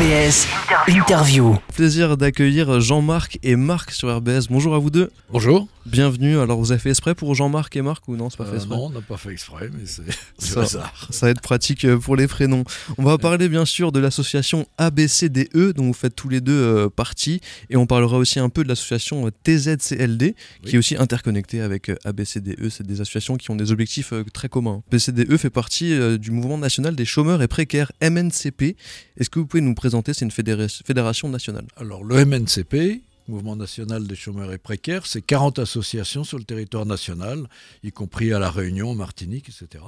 RBS Interview. Plaisir d'accueillir Jean-Marc et Marc sur RBS. Bonjour à vous deux. Bonjour. Bienvenue. Alors vous avez fait exprès pour Jean-Marc et Marc ou non C'est pas fait Euh, exprès non, on n'a pas fait exprès, mais c'est Ça- hasard. Ça va être pratique euh, pour les prénoms. On va parler bien sûr de l'association ABCDE dont vous faites tous les deux euh, partie et on parlera aussi un peu de l'association TZCLD qui est aussi interconnectée avec ABCDE. C'est des associations qui ont des objectifs euh, très communs. ABCDE fait partie du mouvement national des chômeurs et précaires MNCP. Est-ce que vous pouvez nous présenter C'est une fédéra- fédération nationale. Alors, le MNCP, Mouvement national des chômeurs et précaires, c'est 40 associations sur le territoire national, y compris à La Réunion, Martinique, etc.,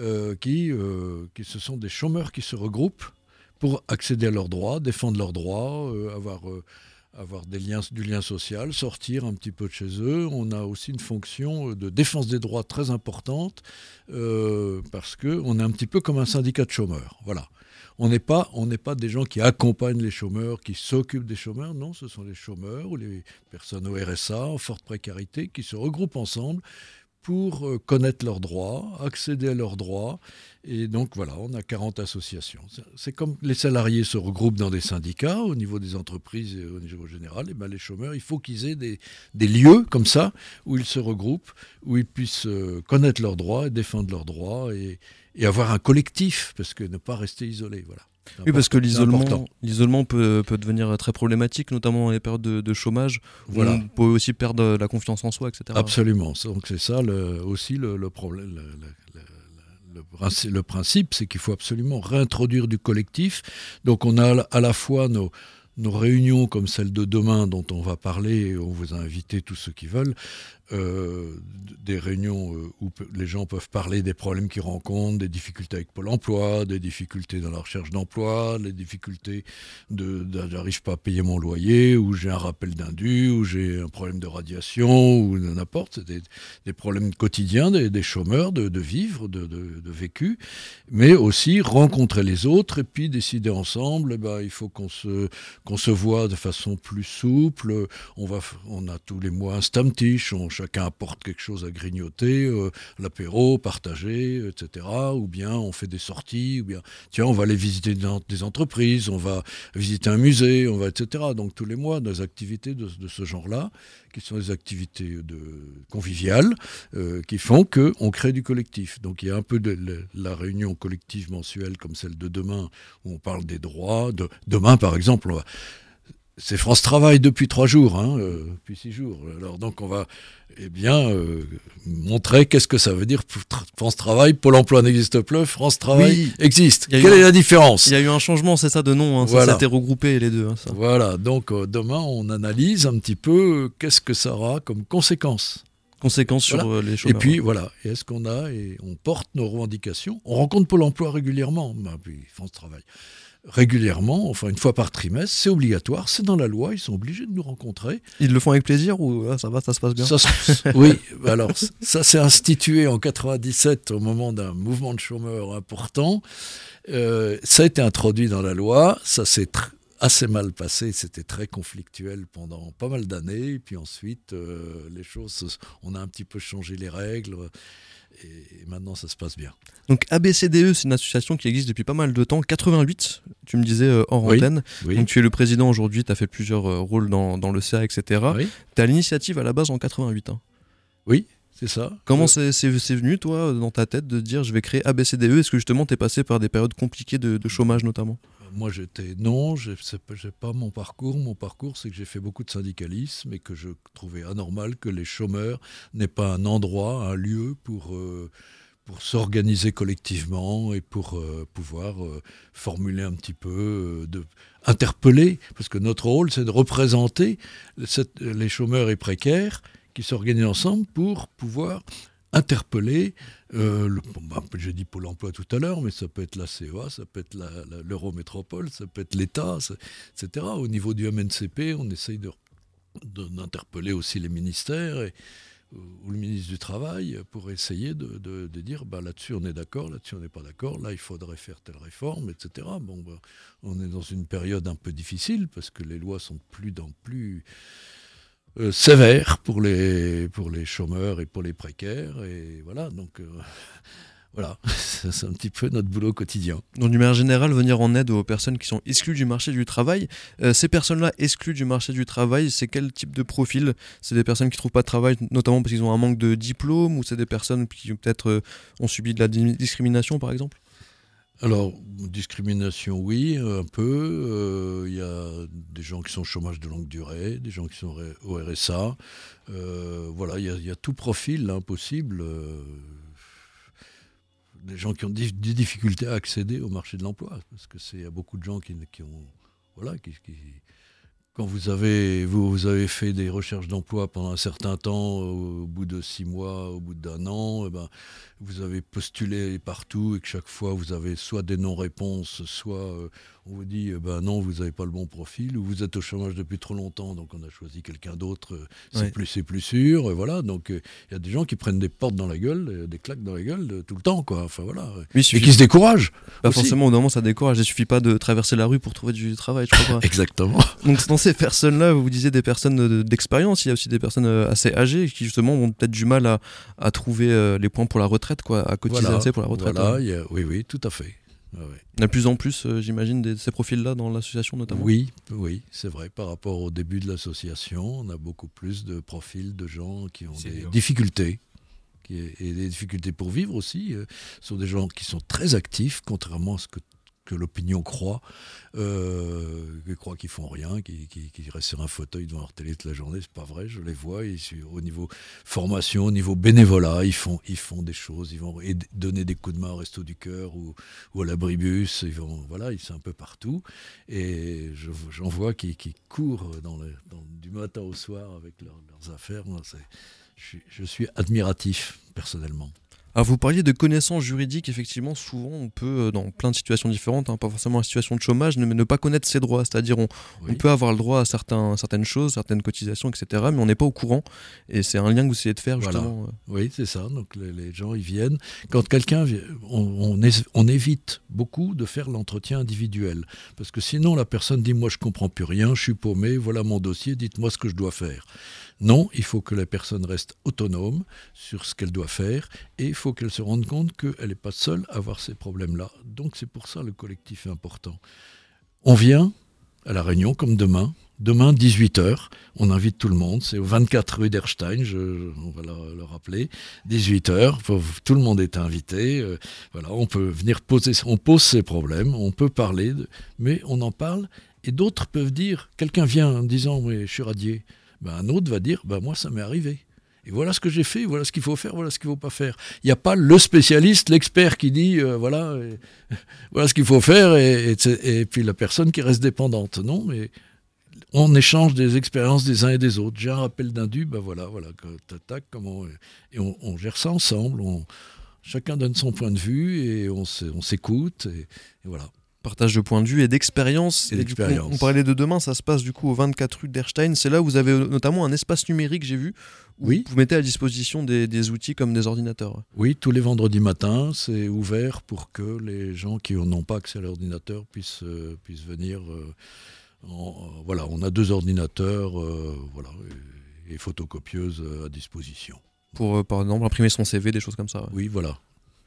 euh, qui, euh, qui ce sont des chômeurs qui se regroupent pour accéder à leurs droits, défendre leurs droits, euh, avoir, avoir des liens, du lien social, sortir un petit peu de chez eux. On a aussi une fonction de défense des droits très importante euh, parce qu'on est un petit peu comme un syndicat de chômeurs. Voilà. On n'est pas, pas des gens qui accompagnent les chômeurs, qui s'occupent des chômeurs. Non, ce sont les chômeurs ou les personnes au RSA en forte précarité qui se regroupent ensemble pour euh, connaître leurs droits, accéder à leurs droits. Et donc voilà, on a 40 associations. C'est- comme les salariés se regroupent dans des syndicats au niveau des entreprises et au niveau général. Et ben les chômeurs, il faut qu'ils aient des, des lieux comme ça où ils se regroupent, où ils puissent euh, connaître leurs droits et défendre leurs droits et, et avoir un collectif, parce que ne pas rester isolé. Voilà. Oui, parce que l'isolement, peut, peut devenir très problématique, notamment dans les période de, de chômage. où Voilà. On peut aussi perdre la confiance en soi, etc. Absolument. Donc c'est ça le- aussi le, le problème. le- le principe, c'est qu'il faut absolument réintroduire du collectif. Donc on a à la fois nos, nos réunions comme celle de demain dont on va parler, on vous a invité tous ceux qui veulent, euh, des réunions euh, où les gens peuvent parler des problèmes qu'ils rencontrent, des difficultés avec Pôle emploi, des difficultés dans la recherche d'emploi, les difficultés de, j'arrive pas à payer mon loyer, ou j'ai un rappel d'indu, ou j'ai un problème de radiation, ou n'importe, des, des problèmes quotidiens des, des chômeurs de, de vivre, de, de- de vécu, mais aussi rencontrer les autres et puis décider ensemble, eh ben, il faut qu'on se, qu'on se voit de façon plus souple, on, va, on a tous les mois un stamtisch, on, chacun apporte quelque chose à grignoter, euh, l'apéro, partager, etc. Ou bien on fait des sorties, ou bien tiens, on va aller visiter des en- des entreprises, on va visiter un musée, on va, etc. Donc tous les mois, des activités de, ce genre-là, qui sont des activités de, conviviales, euh, qui font qu'on crée du collectif. Donc il y a un peu la réunion collective mensuelle comme celle de demain, où on parle des droits. De, demain, par exemple, on va- c'est France Travail depuis trois jours, hein, euh, depuis six jours. Alors donc on va eh bien euh, montrer qu'est-ce que ça veut dire France Travail. Pôle Emploi n'existe plus, France Travail Oui. existe. Quelle est un- la différence? Il y a eu un changement, c'est ça, de nom. Hein. Ça, Voilà. Ça regroupé les deux. hein, ça. Voilà, donc euh, demain on analyse un petit peu qu'est-ce que ça aura comme conséquence. Conséquences sur Voilà. euh, les Et chômeurs. puis voilà, et est-ce qu'on a et on porte nos revendications? On rencontre Pôle Emploi régulièrement, bah, puis France Travail régulièrement, enfin une fois par trimestre, c'est obligatoire, c'est dans la loi, ils sont obligés de nous rencontrer. Ils le font avec plaisir ou ah, ça va, ça se passe bien Ça oui, alors ça s'est institué en 97 au moment d'un mouvement de chômeurs important. Euh, ça a été introduit dans la loi, ça s'est assez mal passé, c'était très conflictuel pendant pas mal d'années. Puis ensuite, euh, les choses, se- on a un petit peu changé les règles. Et maintenant, ça se passe bien. Donc ABCDE, c'est une association qui existe depuis pas mal de temps. 88, tu me disais euh, hors Oui. antenne. Oui. Donc tu es le président aujourd'hui, tu as fait plusieurs euh, rôles dans, dans le CA, etc. Oui. Tu as l'initiative à la base en 88. hein. Oui, c'est ça. Comment Euh, c'est venu, toi, dans ta tête, de dire je vais créer ABCDE Est-ce que justement tu es passé par des périodes compliquées de, de chômage notamment? Moi, j'étais non, je n'ai pas mon parcours. Mon parcours, c'est que j'ai fait beaucoup de syndicalisme et que je trouvais anormal que les chômeurs n'aient pas un endroit, un lieu pour, euh, pour s'organiser collectivement et pour euh, pouvoir euh, formuler un petit peu, interpeller, parce que notre rôle, c'est de représenter les chômeurs et précaires qui s'organisent ensemble pour pouvoir interpeller, euh, bah, j'ai dit Pôle emploi tout à l'heure, mais ça peut être la CEA, ça peut être l'Eurométropole, ça peut être l'État, etc. Au niveau du MNCP, on essaye d'interpeller aussi les ministères et, ou le ministre du Travail pour essayer de, dire bah, là-dessus on est d'accord, là-dessus on n'est pas d'accord, là il faudrait faire telle réforme, etc. Bah, on est dans une période un peu difficile parce que les lois sont de plus en plus euh, sévères pour les, pour les chômeurs et pour les précaires. Et voilà, donc euh, voilà, c'est un petit peu notre boulot quotidien. Donc, d'une manière générale, venir en aide aux personnes qui sont exclues du marché du travail. Euh, ces personnes-là exclues du marché du travail, c'est quel type de profil? C'est des personnes qui ne trouvent pas de travail, notamment parce qu'ils ont un manque de diplôme, ou c'est des personnes qui peut-être euh, ont subi de la discrimination, par exemple? Alors, discrimination, oui, un peu. Il y a des gens qui sont au chômage de longue durée, des gens qui sont au RSA. voilà, il y, a tout profil là, possible des gens qui ont des, difficultés à accéder au marché de l'emploi, parce que c'est beaucoup de gens qui, ont voilà quand vous avez, vous, avez fait des recherches d'emploi pendant un certain temps, au, bout de six mois, au bout d'un an, eh ben, vous avez postulé partout et que chaque fois vous avez soit des non-réponses, soit euh, on vous dit eh ben non, vous n'avez pas le bon profil, ou vous êtes au chômage depuis trop longtemps, donc on a choisi quelqu'un d'autre, euh, c'est plus c'est plus sûr, et voilà. Donc euh, il y a des gens qui prennent des portes dans la gueule, des claques dans la gueule tout le temps, quoi. Enfin voilà. et qui se découragent. Pas forcément, au moment ça décourage. Il suffit pas de traverser la rue pour trouver du travail, je crois Exactement. Donc ces personnes-là, vous disiez des personnes d'expérience, il y a aussi des personnes assez âgées qui justement ont peut-être du mal à, à trouver les points pour la retraite, quoi, à cotiser pour la retraite. Voilà, oui, oui, tout à fait. Il y a de plus en plus, euh, j'imagine, de ces profils-là dans l'association notamment Oui, oui, c'est vrai. Par rapport au début de l'association, on a beaucoup plus de profils de gens qui ont des difficultés. et des difficultés pour vivre aussi. Euh, ce sont des gens qui sont très actifs, contrairement à ce que que l'opinion croit, euh, croit qu'ils font rien, qu'ils restent sur un fauteuil devant leur télé toute la journée. C'est pas vrai, je les vois. Ils, au niveau formation, au niveau bénévolat, ils font, ils font des choses. Ils vont donner des coups de main au Resto du Cœur ou, à l'abribus. Ils vont, voilà, ils sont un peu partout. Et j'en vois qui, courent dans du matin au soir avec leurs affaires. Moi, je suis admiratif personnellement. Alors vous parliez de connaissances juridiques, effectivement, souvent on peut, euh, dans plein de situations différentes, hein, pas forcément en situation de chômage, ne, ne pas connaître ses droits. C'est-à-dire on, on, peut avoir le droit à certains, certaines choses, certaines cotisations, etc., mais on n'est pas au courant. Et c'est un lien que vous essayez de faire, justement. Euh. Oui, c'est ça. Donc les, gens, ils viennent. Quand quelqu'un vient, on, on, évite beaucoup de faire l'entretien individuel. Parce que sinon, la personne dit, moi je comprends plus rien, je suis paumé, voilà mon dossier, dites-moi ce que je dois faire. Non, il faut que la personne reste autonome sur ce qu'elle doit faire et il faut qu'elle se rende compte qu'elle n'est pas seule à avoir ces problèmes-là. Donc c'est pour ça le collectif est important. On vient à la réunion comme demain. Demain, 18h, on invite tout le monde. C'est au 24 rue d'Erstein, on va le, rappeler. 18h, tout le monde est invité. Euh, on peut venir poser, on pose ses problèmes, on peut parler, mais on en parle. Et d'autres peuvent dire, quelqu'un vient en disant, oui, je suis radié. Ben, un autre va dire ben, Moi, ça m'est arrivé. Et voilà ce que j'ai fait, voilà ce qu'il faut faire, voilà ce qu'il ne faut pas faire. Il n'y a pas le spécialiste, l'expert qui dit euh, voilà, voilà ce qu'il faut faire et, puis la personne qui reste dépendante. Non, mais on échange des expériences des uns et des autres. J'ai un rappel d'un dû, ben voilà, voilà, comment. Et on, gère ça ensemble. On, chacun donne son point de vue et on s'écoute. et voilà partage de points de vue et d'expérience. On parlait de demain, ça se passe du coup au 24 rue d'Erstein. C'est là où vous avez notamment un espace numérique, j'ai vu, où oui. vous mettez à disposition des, outils comme des ordinateurs. Oui, tous les vendredis matins, c'est ouvert pour que les gens qui n'ont pas accès à l'ordinateur puissent, euh, puissent venir. Euh, voilà, on a deux ordinateurs euh, voilà, et, et photocopieuses à disposition. Pour, par exemple, imprimer son CV, des choses comme ça. Oui, voilà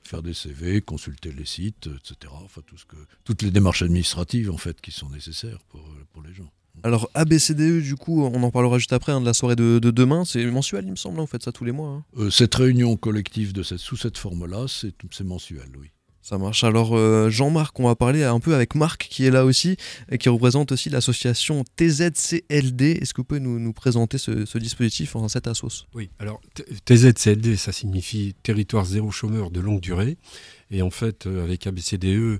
faire des CV, consulter les sites, etc. Enfin, tout ce que, toutes les démarches administratives en fait qui sont nécessaires pour, pour les gens. Alors ABCDE, du coup, on en parlera juste après hein, de la soirée de, demain. C'est mensuel, il me semble. Hein, vous faites ça tous les mois. Hein. Euh, cette réunion collective de cette, sous cette forme-là, c'est mensuel, oui. Ça marche. Alors euh, Jean-Marc, on va parler un peu avec Marc qui est là aussi et qui représente aussi l'association TZCLD. Est-ce que vous pouvez nous, présenter ce, dispositif en cette assos Oui, alors TZCLD, ça signifie Territoire Zéro Chômeur de longue durée. Et en fait, euh, avec ABCDE, euh,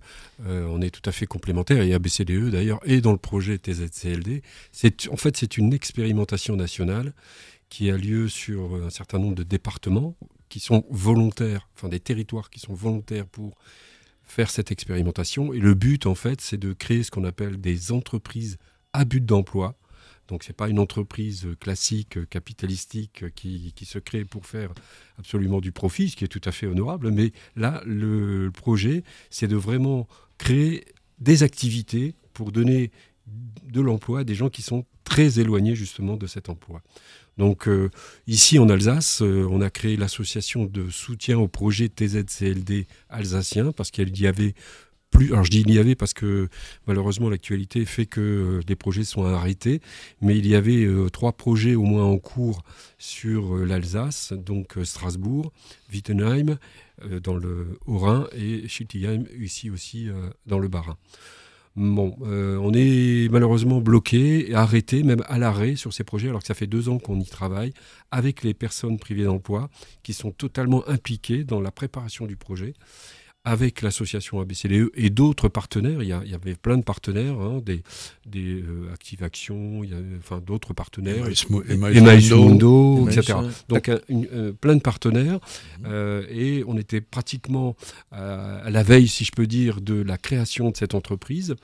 on est tout à fait complémentaires. Et ABCDE, d'ailleurs, est dans le projet TZCLD. En fait, c'est une expérimentation nationale qui a lieu sur un certain nombre de départements qui sont volontaires, enfin des territoires qui sont volontaires pour faire cette expérimentation. Et le but, en fait, c'est de créer ce qu'on appelle des entreprises à but d'emploi. Donc ce n'est pas une entreprise classique, capitalistique, qui, qui, se crée pour faire absolument du profit, ce qui est tout à fait honorable. Mais là, le projet, c'est de vraiment créer des activités pour donner de l'emploi à des gens qui sont très éloignés justement de cet emploi. Donc ici en Alsace, on a créé l'association de soutien au projet TZCLD alsacien parce qu'il y avait plus, alors je dis il y avait parce que malheureusement l'actualité fait que euh, des projets sont arrêtés, mais il y avait euh, trois projets au moins en cours sur euh, l'Alsace, donc Strasbourg, Wittenheim dans le Haut-Rhin et Schiltigheim ici aussi dans le Bas-Rhin. Bon, on est malheureusement bloqué, arrêté, même à l'arrêt sur ces projets, alors que ça fait deux ans qu'on y travaille, avec les personnes privées d'emploi qui sont totalement impliquées dans la préparation du projet avec l'association ABCDE et d'autres partenaires. Il y, il y, avait plein de partenaires, hein, des, des euh, Active Action, il y avait, enfin d'autres partenaires, Emmaüs Mundo, etc. Donc euh, plein de partenaires euh, et on était pratiquement à la veille, si je peux dire, de la création de cette entreprise.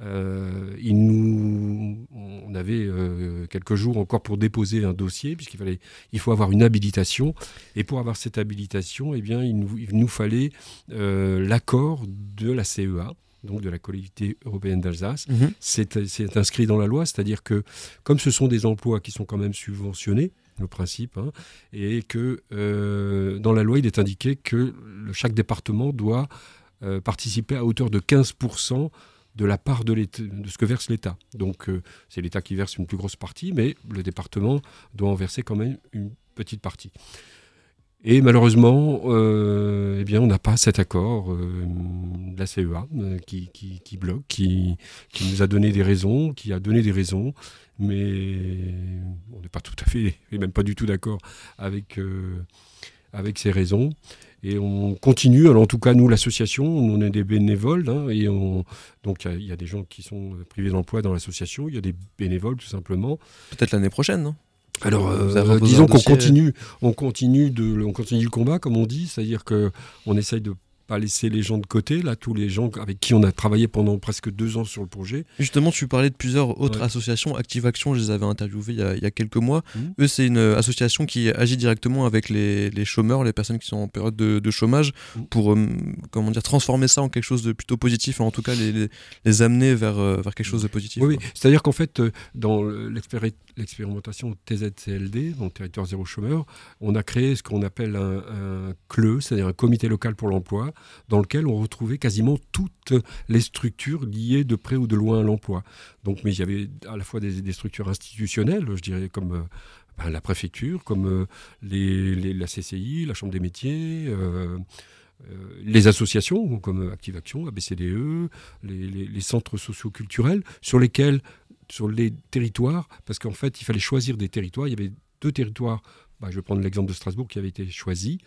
Euh, il nous, on avait euh, quelques jours encore pour déposer un dossier, puisqu'il fallait, il faut avoir une habilitation. Et pour avoir cette habilitation, eh bien, il nous, il nous fallait euh, l'accord de la CEA donc de la collectivité européenne d'Alsace. Mhm. C'est inscrit dans la loi, c'est-à-dire que comme ce sont des emplois qui sont quand même subventionnés, le principe, hein, et que dans la loi, il est indiqué que chaque département doit participer à hauteur de 15% de la part de, ce que verse l'État. Donc euh, c'est l'État qui verse une plus grosse partie, mais le département doit en verser quand même une petite partie. Et malheureusement, euh, eh bien, on n'a pas cet accord euh, de la CEA qui, bloque, qui, nous a donné des raisons, qui a donné des raisons, mais on n'est pas tout à fait, et même pas du tout d'accord avec ces raisons. Et on continue, alors en tout cas nous l'association, on est des bénévoles, hein, et on, donc il y, a des gens qui sont privés d'emploi dans l'association, il y a des bénévoles tout simplement. Peut-être l'année prochaine, non? Alors, euh, disons qu'on continue, on continue de, on continue le combat, comme on dit, c'est-à-dire que on essaye de pas laisser les gens de côté, là, tous les gens avec qui on a travaillé pendant presque deux ans sur le projet. Justement, tu parlais de plusieurs autres associations. Active Action, je les avais interviewées il y a, quelques mois. Mmh. Eux, c'est une association qui agit directement avec les, chômeurs, les personnes qui sont en période de, chômage, mmh. pour euh, comment dire, transformer ça en quelque chose de plutôt positif, en tout cas les, les, amener vers, euh, vers quelque chose de positif. Oui, c'est-à-dire qu'en fait, euh, dans l'expérimentation TZCLD, donc territoire zéro chômeur, on a créé ce qu'on appelle un, CLE, c'est-à-dire un comité local pour l'emploi, dans lequel on retrouvait quasiment toutes les structures liées de près ou de loin à l'emploi. Donc, mais il y avait à la fois des, structures institutionnelles, je dirais comme euh, ben, la préfecture, comme euh, les, la CCI, la Chambre des métiers. Euh, les associations comme Active Action, ABCDE, les, les centres socioculturels, sur lesquels, sur les territoires, parce qu'en fait, il fallait choisir des territoires. Il y avait deux territoires bah, je vais prendre l'exemple de Strasbourg qui avait été choisi,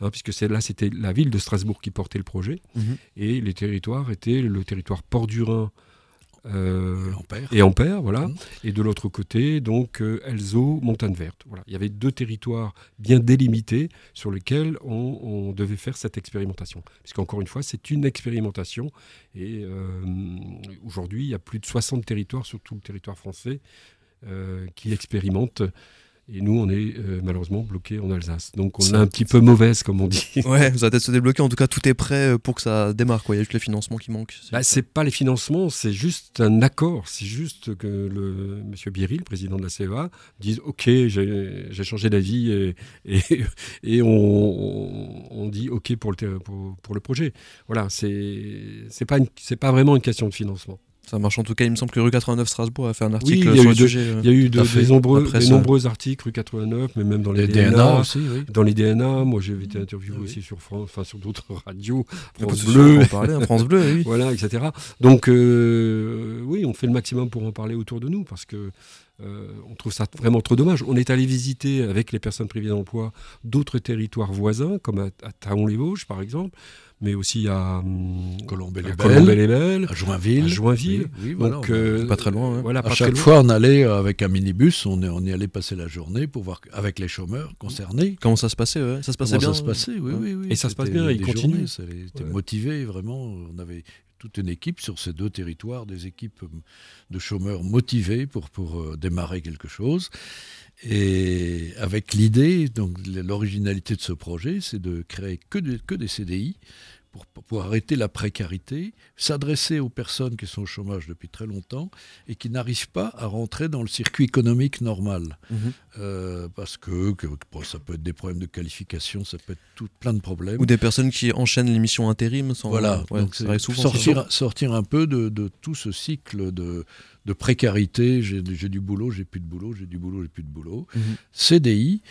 hein, puisque là c'était la ville de Strasbourg qui portait le projet, mhm. et les territoires étaient le territoire Port-du-Rhin euh, et Ampère, voilà, mhm. et de l'autre côté donc euh, Elzo, Montagne Verte. Voilà, il y avait deux territoires bien délimités sur lesquels on, devait faire cette expérimentation, puisqu'encore une fois c'est une expérimentation, et euh, aujourd'hui il y a plus de 60 territoires sur tout le territoire français qui expérimentent et nous, on est euh, malheureusement bloqué en Alsace. Donc on est un petit peu mauvaise, comme on dit. Ouais, vous allez peut-être se débloquer. En tout cas, tout est prêt euh, pour que ça démarre. Quoi. Il y a juste les financements qui manquent. Bah, c'est pas les financements, c'est juste un accord. C'est juste que le monsieur Bierry, le président de la CEA, dise OK, j'ai changé d'avis et, et, et on, on, dit OK pour le, pour, pour le projet. Voilà, c'est pas, pas vraiment une question de financement. Ça marche en tout cas, il me semble que Rue 89 Strasbourg a fait un article oui, sur le sujet. Il y a eu de, des, nombreux, des nombreux articles Rue 89, mais même dans les, DNA, aussi. Oui. Dans les DNA, moi j'ai été interviewé aussi sur France, enfin sur d'autres radios, France Bleu, parler, hein, France Bleu, oui. voilà, etc. Donc euh, oui, on fait le maximum pour en parler autour de nous parce que euh, on trouve ça vraiment trop dommage. On est allé visiter avec les personnes privées d'emploi d'autres territoires voisins, comme à, à Taon-les-Vosges par exemple mais aussi à hum, Colombey-les-Belles, à Joinville. À Joinville. Oui, voilà, Donc, euh, pas très loin. Hein. Voilà, à chaque fois, on allait avec un minibus, on, on y allait passer la journée pour voir avec les chômeurs concernés. Comment ça se passait Ça se passait bien? Ça se passait, oui, oui, oui. Et ça se passe bien, ils continuent. Ça était motivé, vraiment. On avait toute une équipe sur ces deux territoires, des équipes de chômeurs motivés pour, pour euh, démarrer quelque chose. Et avec l'idée, donc l'originalité de ce projet, c'est de créer que, que des CDI pour, pour, arrêter la précarité, s'adresser aux personnes qui sont au chômage depuis très longtemps et qui n'arrivent pas à rentrer dans le circuit économique normal. Mhm. Euh, parce que, que bon, ça peut être des problèmes de qualification, ça peut être tout, plein de problèmes. Ou des personnes qui enchaînent l'émission intérim sans. Voilà, ouais, donc sortir, sortir un peu de, de tout ce cycle de, de précarité, j'ai du boulot, j'ai plus de boulot, j'ai du boulot, j'ai plus de boulot. Mhm. CDI,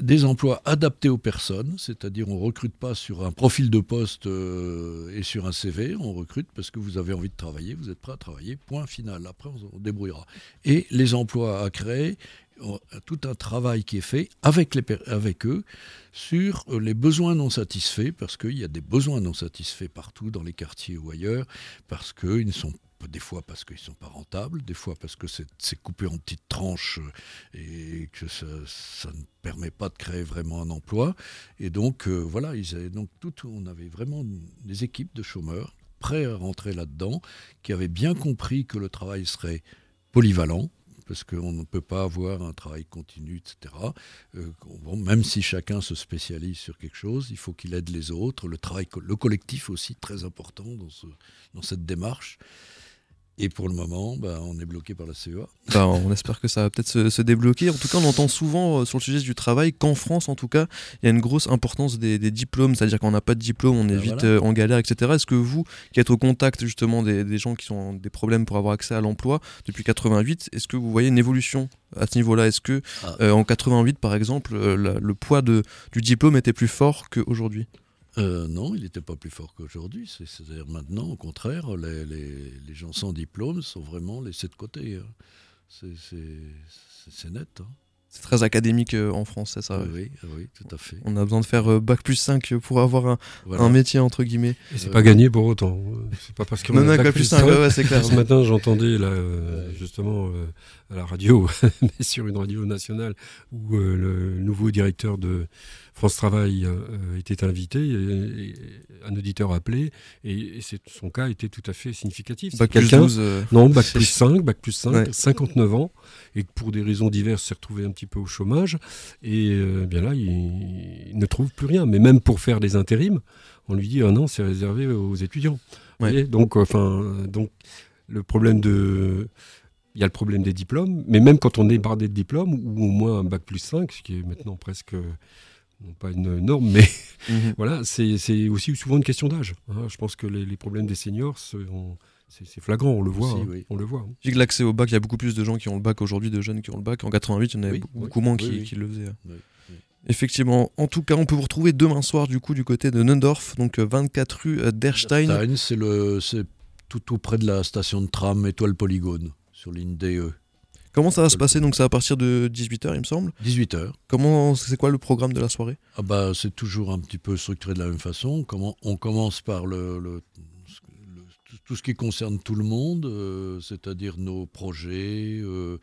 des emplois adaptés aux personnes, c'est-à-dire on recrute pas sur un profil de poste euh, et sur un CV, on recrute parce que vous avez envie de travailler, vous êtes prêt à travailler, point final. Après, on, on débrouillera. Et les emplois à créer, tout un travail qui est fait avec, les, avec eux sur euh, les besoins non satisfaits, parce qu'il y a des besoins non satisfaits partout dans les quartiers ou ailleurs, parce qu'ils ne sont pas des fois parce qu'ils ne sont pas rentables, des fois parce que c'est coupé en petites tranches euh, et que ça, ne permet pas de créer vraiment un emploi. Et donc, euh, voilà, ils avaient, donc on avait vraiment des équipes de chômeurs prêts à rentrer là-dedans, qui avaient bien compris que le travail serait polyvalent, parce qu'on ne peut pas avoir un travail continu, etc. Euh, bon, même si chacun se spécialise sur quelque chose, il faut qu'il aide les autres. Le travail, le collectif aussi, très important dans cette démarche. Et pour le moment, bah, on est bloqué par la CEA. Bah, on espère que ça va peut-être se, se débloquer. En tout cas, on entend souvent euh, sur le sujet du travail qu'en France, en tout cas, il y a une grosse importance des, des diplômes. C'est-à-dire qu'on n'a pas de diplôme, on est Ben vite voilà. euh, en galère, etc. Est-ce que vous, qui êtes au contact justement des, des gens qui ont des problèmes pour avoir accès à l'emploi depuis 88, est-ce que vous voyez une évolution à ce niveau-là? Est-ce que Ah. euh, en 88, par exemple, la- le poids de, du diplôme était plus fort qu'aujourd'hui? Euh, non, il n'était pas plus fort qu'aujourd'hui. C'est- C'est-à-dire maintenant, au contraire, les, les- les gens sans diplôme sont vraiment laissés de côté. hein. C'est- net. hein. C'est très académique euh, en France, c'est ça. Oui, oui, tout à fait. On a besoin de faire euh, bac plus 5 pour avoir un, Voilà. un métier, entre guillemets. Et c'est Euh, pas gagné pour autant. C'est pas parce qu'on Non, a bac bac plus 5, cinq. ouais, ouais, c'est clair. Ce matin, j'entendais là, justement euh, à la radio, mais sur une radio nationale, où euh, le nouveau directeur de France Travail euh, était invité, et, et un auditeur appelé, et, son cas était tout à fait significatif. Bac plus quelqu'un- 12. euh, Non, bac plus 5, bac plus 5, Ouais. 59 ans, et pour des raisons diverses s'est retrouvé un petit peu au chômage, et euh, bien là, il, il ne trouve plus rien. Mais même pour faire des intérims, on lui dit, ah non, c'est réservé aux étudiants. Ouais. donc, enfin, donc, le problème de... Il y a le problème des diplômes, mais même quand on est bardé de diplômes, ou au moins un bac plus 5, ce qui est maintenant presque, non pas une norme, mais mhm. voilà, c'est aussi souvent une question d'âge. hein. Je pense que les, les problèmes des seniors, sont- c'est flagrant, on le voit. Aussi, hein. oui. On le voit. Que l'accès au bac, il y a beaucoup plus de gens qui ont le bac aujourd'hui, de jeunes qui ont le bac. En 88, il y en avait Oui, beaucoup, oui, moins oui, qui, oui. qui le faisaient. Oui, oui. Effectivement. En tout cas, on peut vous retrouver demain soir du coup du côté de Nundorf, donc euh, 24 rue euh, d'Erstein. Stein, c'est le, c'est tout auprès de la station de tram Étoile Polygone, sur ligne DE. Comment ça va se passer Donc c'est à partir de 18h, il me semble. 18h. Comment c'est quoi le programme de la soirée? Ah bah, c'est toujours un petit peu structuré de la même façon. Comment, on commence par le, le- le- tout- ce qui concerne tout le monde, euh, c'est-à-dire nos projets, euh,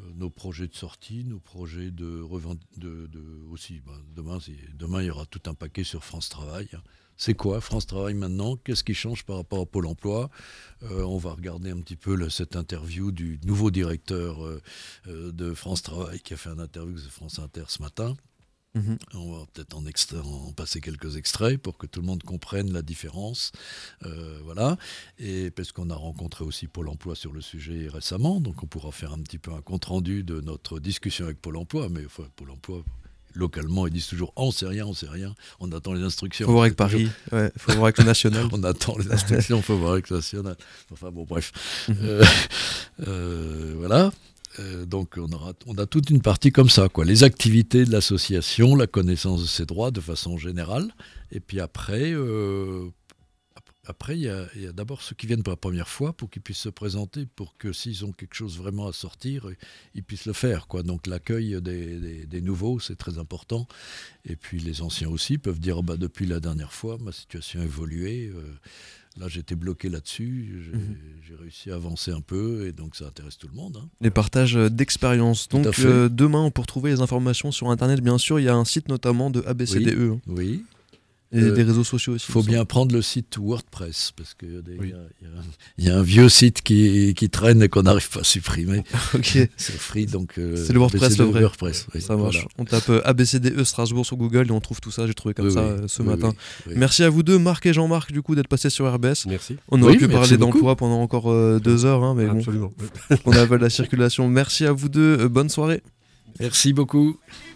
euh, nos projets de sortie, nos projets de de, de- aussi. bah, demain, demain, il y aura tout un paquet sur France Travail. hein. C'est quoi France Travail maintenant? Qu'est-ce qui change par rapport à Pôle Emploi? Euh, On va regarder un petit peu le- cette interview du nouveau directeur euh, euh, de France Travail qui a fait un interview sur France Inter ce matin. Mhm. On va peut-être en, passer quelques extraits pour que tout le monde comprenne la différence. Euh, voilà. Et parce qu'on a rencontré aussi Pôle emploi sur le sujet récemment, donc on pourra faire un petit peu un compte-rendu de notre discussion avec Pôle emploi. Mais enfin, Pôle emploi, localement, ils disent toujours on sait rien, on sait rien, on attend les instructions. Faut voir avec Paris, ouais, faut voir avec le national. on attend les instructions, il faut voir avec le national. Enfin bon, bref. Mhm. Euh, euh, voilà. Euh, donc on, aura, on a toute une partie comme ça, quoi. Les activités de l'association, la connaissance de ses droits de façon générale. Et puis après, ap- après il y a, d'abord ceux qui viennent pour la première fois pour qu'ils puissent se présenter, pour que s'ils ont quelque chose vraiment à sortir, ils puissent le faire. Quoi. Donc l'accueil des, des- des nouveaux, c'est très important. Et puis les anciens aussi peuvent dire, Oh, bah, depuis la dernière fois, ma situation a évolué. euh, Là, j'étais bloqué là-dessus. J'ai Mhm. j'ai réussi à avancer un peu et donc ça intéresse tout le monde. hein. Les partages d'expérience. Tout à Donc euh, demain, on peut retrouver les informations sur internet, bien sûr. Il y a un site notamment de ABCDE. hein. Oui. Et Euh, des réseaux sociaux aussi. Il faut bien prendre le site WordPress, parce qu'il y, a des- il y a- il y a un- il y a un vieux site qui, qui traîne et qu'on n'arrive pas à supprimer. Ok. C'est free, donc... euh, C'est le WordPress, le vrai. WordPress, oui, Ça marche. voilà. On tape euh, ABCDE Strasbourg sur Google et on trouve tout ça. J'ai trouvé comme Oui, ça oui, euh, ce oui, matin. oui, oui. Merci à vous deux, Marc et Jean-Marc, du coup, d'être passés sur RBS. Merci. On aurait Oui, pu parler d'emploi pendant encore euh, deux heures, hein, mais bon, Absolument. on avait la circulation. Merci à vous deux. euh, bonne soirée. Merci beaucoup.